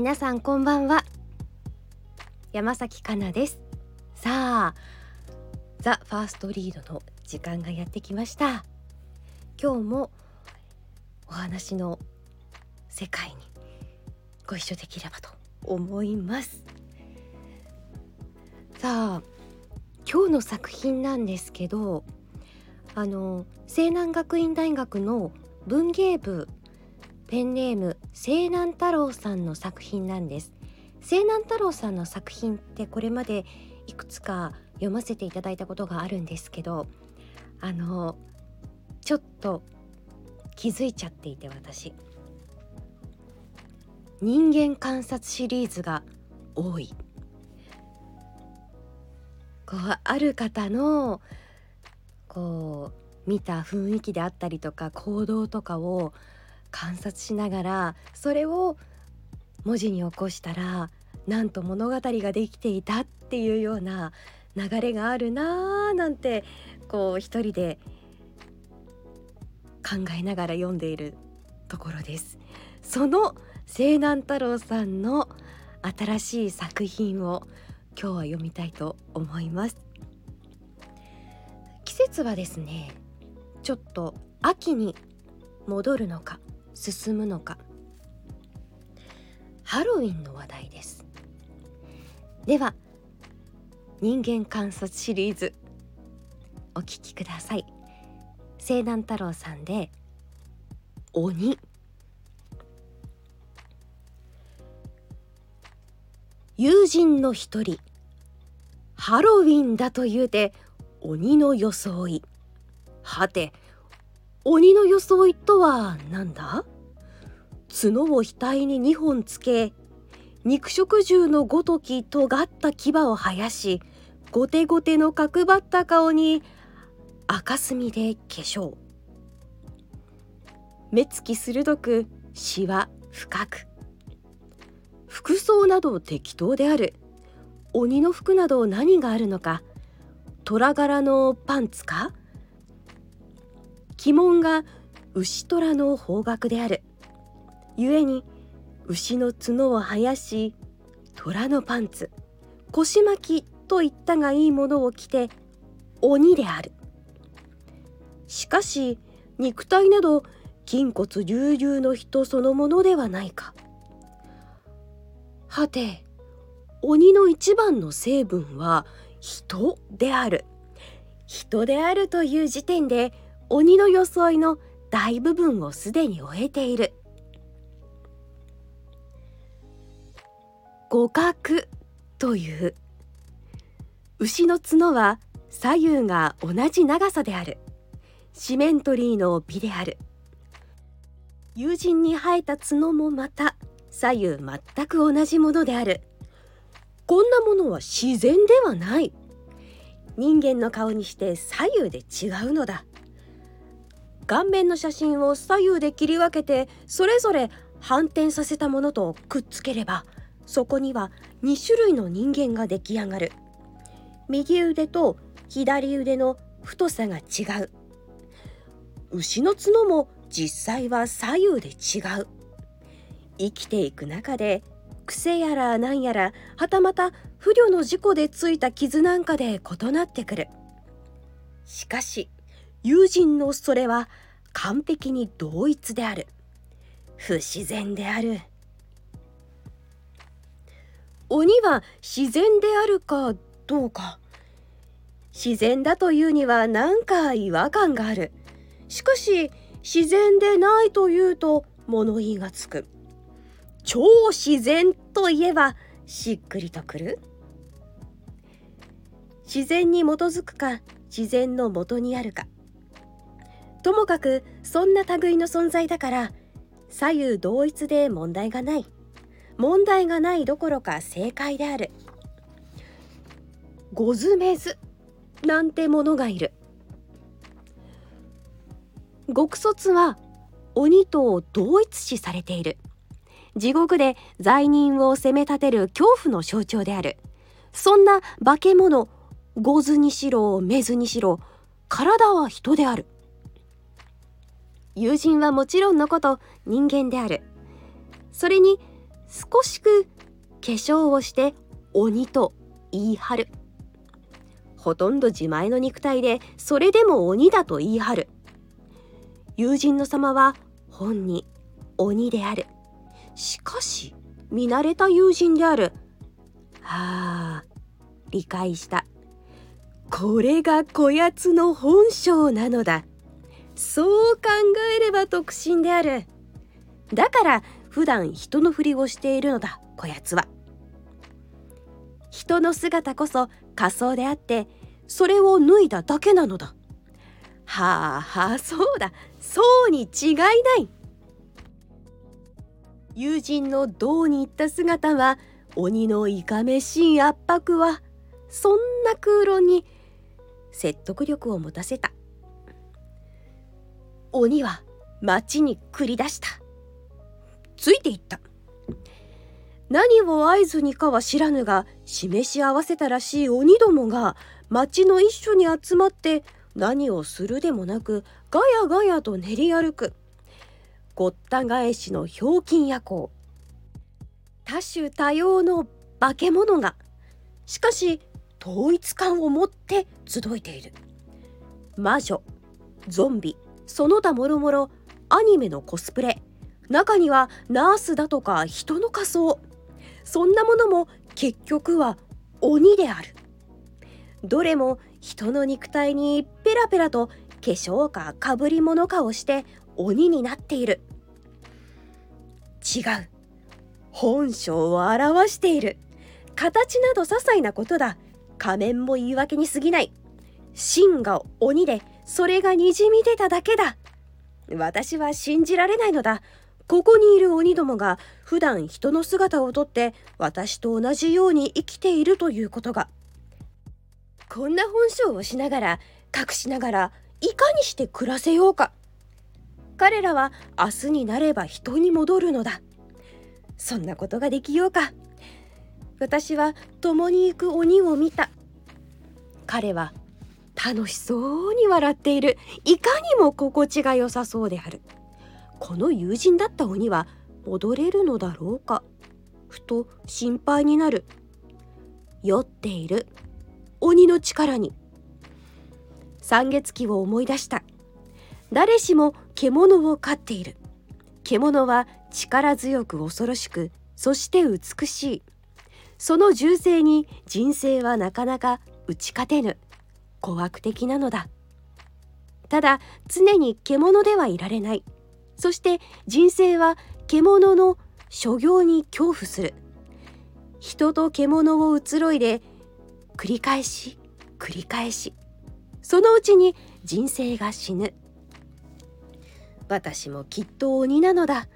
皆さんこんばんは。山崎かなです。さあザ・ファーストリードの時間がやってきました。今日もお話の世界にご一緒できればと思います。さあ今日の作品なんですけどあの西南学院大学の文芸部ペンネーム西南太郎さんの作品なんです。西南太郎さんの作品ってこれまでいくつか読ませていただいたことがあるんですけどあのちょっと気づいちゃっていて私。人間観察シリーズが多い。こうある方のこう見た雰囲気であったりとか行動とかを観察しながらそれを文字に起こしたらなんと物語ができていたっていうような流れがあるなーなんてこう一人で考えながら読んでいるところです。その西南太郎さんの新しい作品を今日は読みたいと思います季節はですねちょっと秋に戻るのか進むのか。ハロウィンの話題です。では人間観察シリーズお聞きください。西南太郎さんで鬼。友人の一人ハロウィンだと言うて鬼の装い。はて鬼の装いとは何だ？角を額に2本つけ肉食獣のごとき尖った牙を生やしゴテゴテの角張った顔に赤墨で化粧。目つき鋭くしわ深く。服装など適当である。鬼の服など何があるのか。虎柄のパンツか？鬼門が牛虎の方角である。故に牛の角を生やし虎のパンツ腰巻きといったがいいものを着て鬼である。しかし肉体など筋骨隆々の人そのものではないか。はて鬼の一番の成分は人である。人であるという時点で鬼の装いの大部分をすでに終えている。互角という。牛の角は左右が同じ長さである。シメントリーの美である。友人に生えた角もまた左右全く同じものである。こんなものは自然ではない。人間の顔にして左右で違うのだ。顔面の写真を左右で切り分けてそれぞれ反転させたものとくっつければそこには2種類の人間が出来上がる。右腕と左腕の太さが違う。牛の角も実際は左右で違う。生きていく中で癖やら何やらはたまた不慮の事故でついた傷なんかで異なってくる。しかし友人のそれは完璧に同一である。不自然である。鬼は自然であるかどうか。自然だというには何か違和感がある。しかし自然でないというと物言いがつく。超自然といえばしっくりとくる。自然に基づくか自然の元にあるか。ともかくそんな類の存在だから左右同一で問題がない。問題がないどころか正解である。ゴズメズなんてものがいる。極卒は鬼と同一視されている。地獄で罪人を責め立てる恐怖の象徴である。そんな化け物ゴズにしろメズにしろ体は人である。友人はもちろんのこと人間である。それに少しく化粧をして鬼と言い張る。ほとんど自前の肉体でそれでも鬼だと言い張る。友人の様は本に鬼である。しかし見慣れた友人である。はあ理解した。これがこやつの本性なのだ。そう考えれば特進である。だから普段人のふりをしているのだこやつは。人の姿こそ仮想であってそれを脱いだだけなのだ。はあはあそうだ。そうに違いない。友人の銅に行った姿は鬼のいかめしい圧迫はそんな空論に説得力を持たせた。鬼は町に繰り出した。ついていった。何を合図にかは知らぬが示し合わせたらしい鬼どもが町の一所に集まって何をするでもなくガヤガヤと練り歩く。ごった返しのひょうきん夜行多種多様の化け物がしかし統一感を持って集いている。魔女ゾンビその他もろもろアニメのコスプレ中にはナースだとか人の仮装そんなものも結局は鬼である。どれも人の肉体にペラペラと化粧かかぶり物かをして鬼になっている。違う。本性を表している。形など些細なことだ。仮面も言い訳に過ぎない。真が鬼でそれがにじみ出ただけだ。私は信じられないのだ。ここにいる鬼どもが普段人の姿をとって私と同じように生きているということが。こんな本性をしながら隠しながらいかにして暮らせようか。彼らは明日になれば人に戻るのだ。そんなことができようか。私は共に行く鬼を見た。彼は楽しそうに笑っている。いかにも心地が良さそうである。この友人だった鬼は戻れるのだろうか。ふと心配になる。酔っている。鬼の力に。三月期を思い出した。誰しも獣を飼っている。獣は力強く恐ろしくそして美しい。その銃声に人生はなかなか打ち勝てぬ。怖悪的なのだ。ただ常に獣ではいられない。そして人生は獣の所業に恐怖する。人と獣を移ろいで繰り返し繰り返し。そのうちに人生が死ぬ。私もきっと鬼なのだ。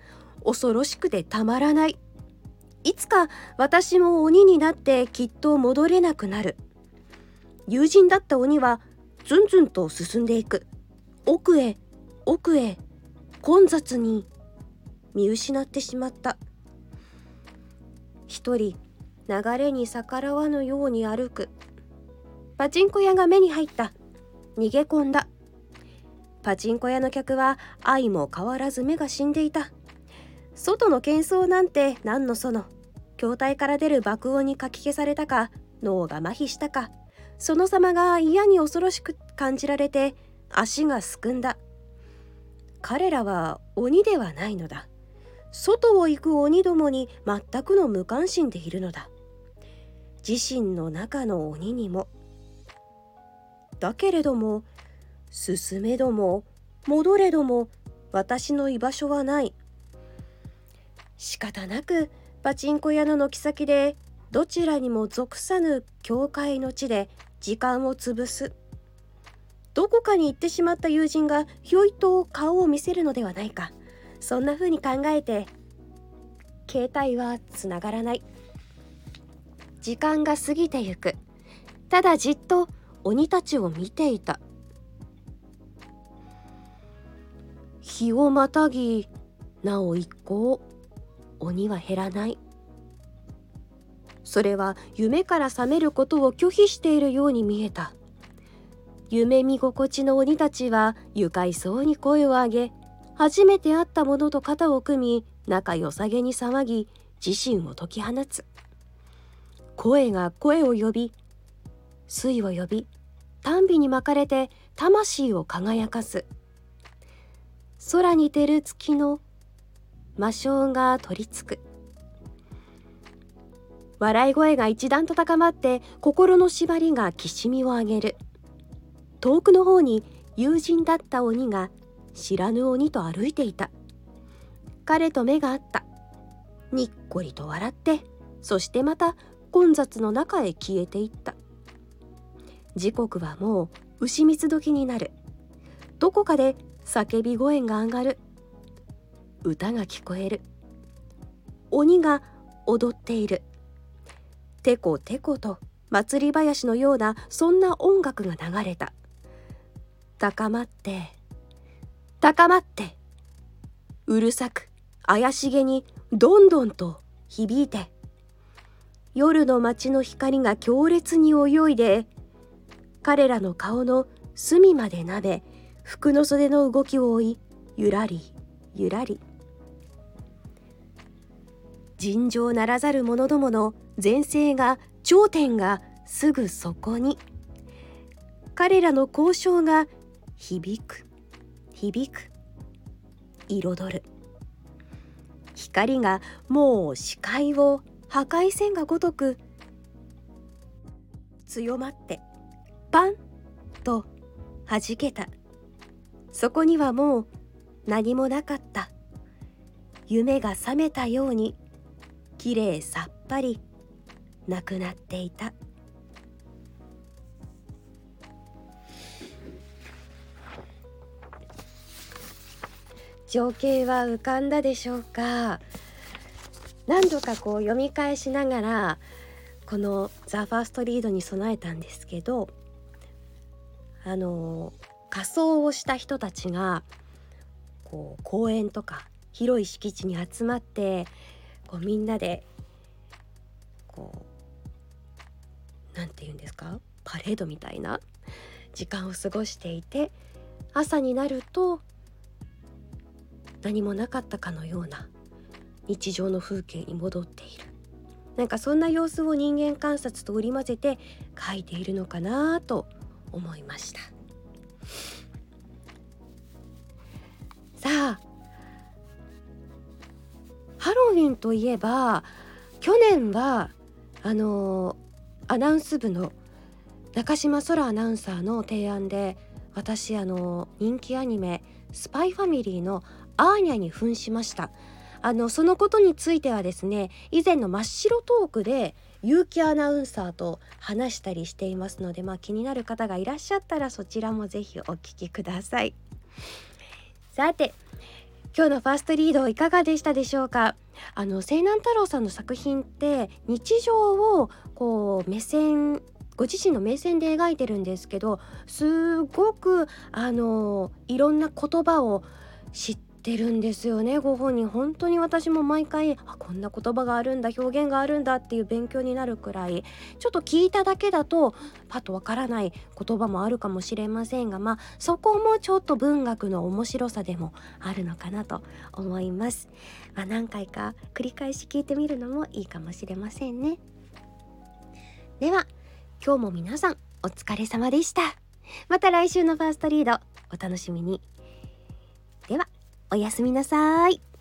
恐ろしくてたまらない。いつか私も鬼になってきっと戻れなくなる。友人だった鬼はずんずんと進んでいく。奥へ奥へ混雑に見失ってしまった。一人流れに逆らわぬように歩く。パチンコ屋が目に入った。逃げ込んだ。パチンコ屋の客は愛も変わらず目が死んでいた。外の喧騒なんて何のその。筐体から出る爆音にかき消されたか脳が麻痺したか。その様が嫌に恐ろしく感じられて足がすくんだ。彼らは鬼ではないのだ。外を行く鬼どもに全くの無関心でいるのだ。自身の中の鬼にも。だけれども進めども戻れども私の居場所はない。仕方なくパチンコ屋の軒先でどちらにも属さぬ教会の地で時間を潰す。どこかに行ってしまった友人がひょいと顔を見せるのではないか。そんな風に考えて携帯はつながらない。時間が過ぎてゆく。ただじっと鬼たちを見ていた。日をまたぎなお一向鬼は減らない。それは夢から覚めることを拒否しているように見えた。夢見心地の鬼たちは愉快そうに声を上げ初めて会った者と肩を組み仲良さげに騒ぎ自身を解き放つ。声が声を呼び水を呼び丹美に巻かれて魂を輝かす。空に照る月の魔性が取りつく。笑い声が一段と高まって心の縛りがきしみを上げる。遠くの方に友人だった鬼が知らぬ鬼と歩いていた。彼と目が合った。にっこりと笑ってそしてまた混雑の中へ消えていった。時刻はもう牛蜜時になる。どこかで叫び声が上がる。歌が聞こえる。鬼が踊っている。てこてこと祭り林のようなそんな音楽が流れた。高まって高まってうるさく怪しげにどんどんと響いて夜の街の光が強烈に泳いで彼らの顔の隅までなべ服の袖の動きを追いゆらりゆらり。尋常ならざる者どもの前世が頂点がすぐそこに。彼らの交渉が響く。響く。彩る。光がもう視界を破壊線がごとく強まってパンと弾けた。そこにはもう何もなかった。夢が覚めたようにきれいさっぱり。なくなっていた。情景は浮かんだでしょうか？何度かこう読み返しながらこの「ザ・ファーストリードに備えたんですけどあの仮装をした人たちがこう公園とか広い敷地に集まってこうみんなで何て言うんですか？パレードみたいな時間を過ごしていて朝になると何もなかったかのような日常の風景に戻っている。なんかそんな様子を人間観察と織り交ぜて描いているのかなと思いました。さあハロウィンといえば去年はあのアナウンス部の中島空アナウンサーの提案で私あの人気アニメ「スパイファミリー」のアーニャに扮しましたあのそのことについてはですね以前の真っ白トークで結城アナウンサーと話したりしていますので、まあ、気になる方がいらっしゃったらそちらもぜひお聞きください。さて今日のファーストリードいかがでしたでしょうか？あの西南太郎さんの作品って日常をこう目線ご自身の目線で描いてるんですけどすごくあのいろんな言葉を知っってるんですよね。ご本人本当に私も毎回あこんな言葉があるんだ表現があるんだっていう勉強になるくらいちょっと聞いただけだとパッとわからない言葉もあるかもしれませんがまあそこもちょっと文学の面白さでもあるのかなと思います、まあ、何回か繰り返し聞いてみるのもいいかもしれませんね。では今日も皆さんお疲れ様でした。また来週のファーストリードお楽しみに。では。おやすみなさい。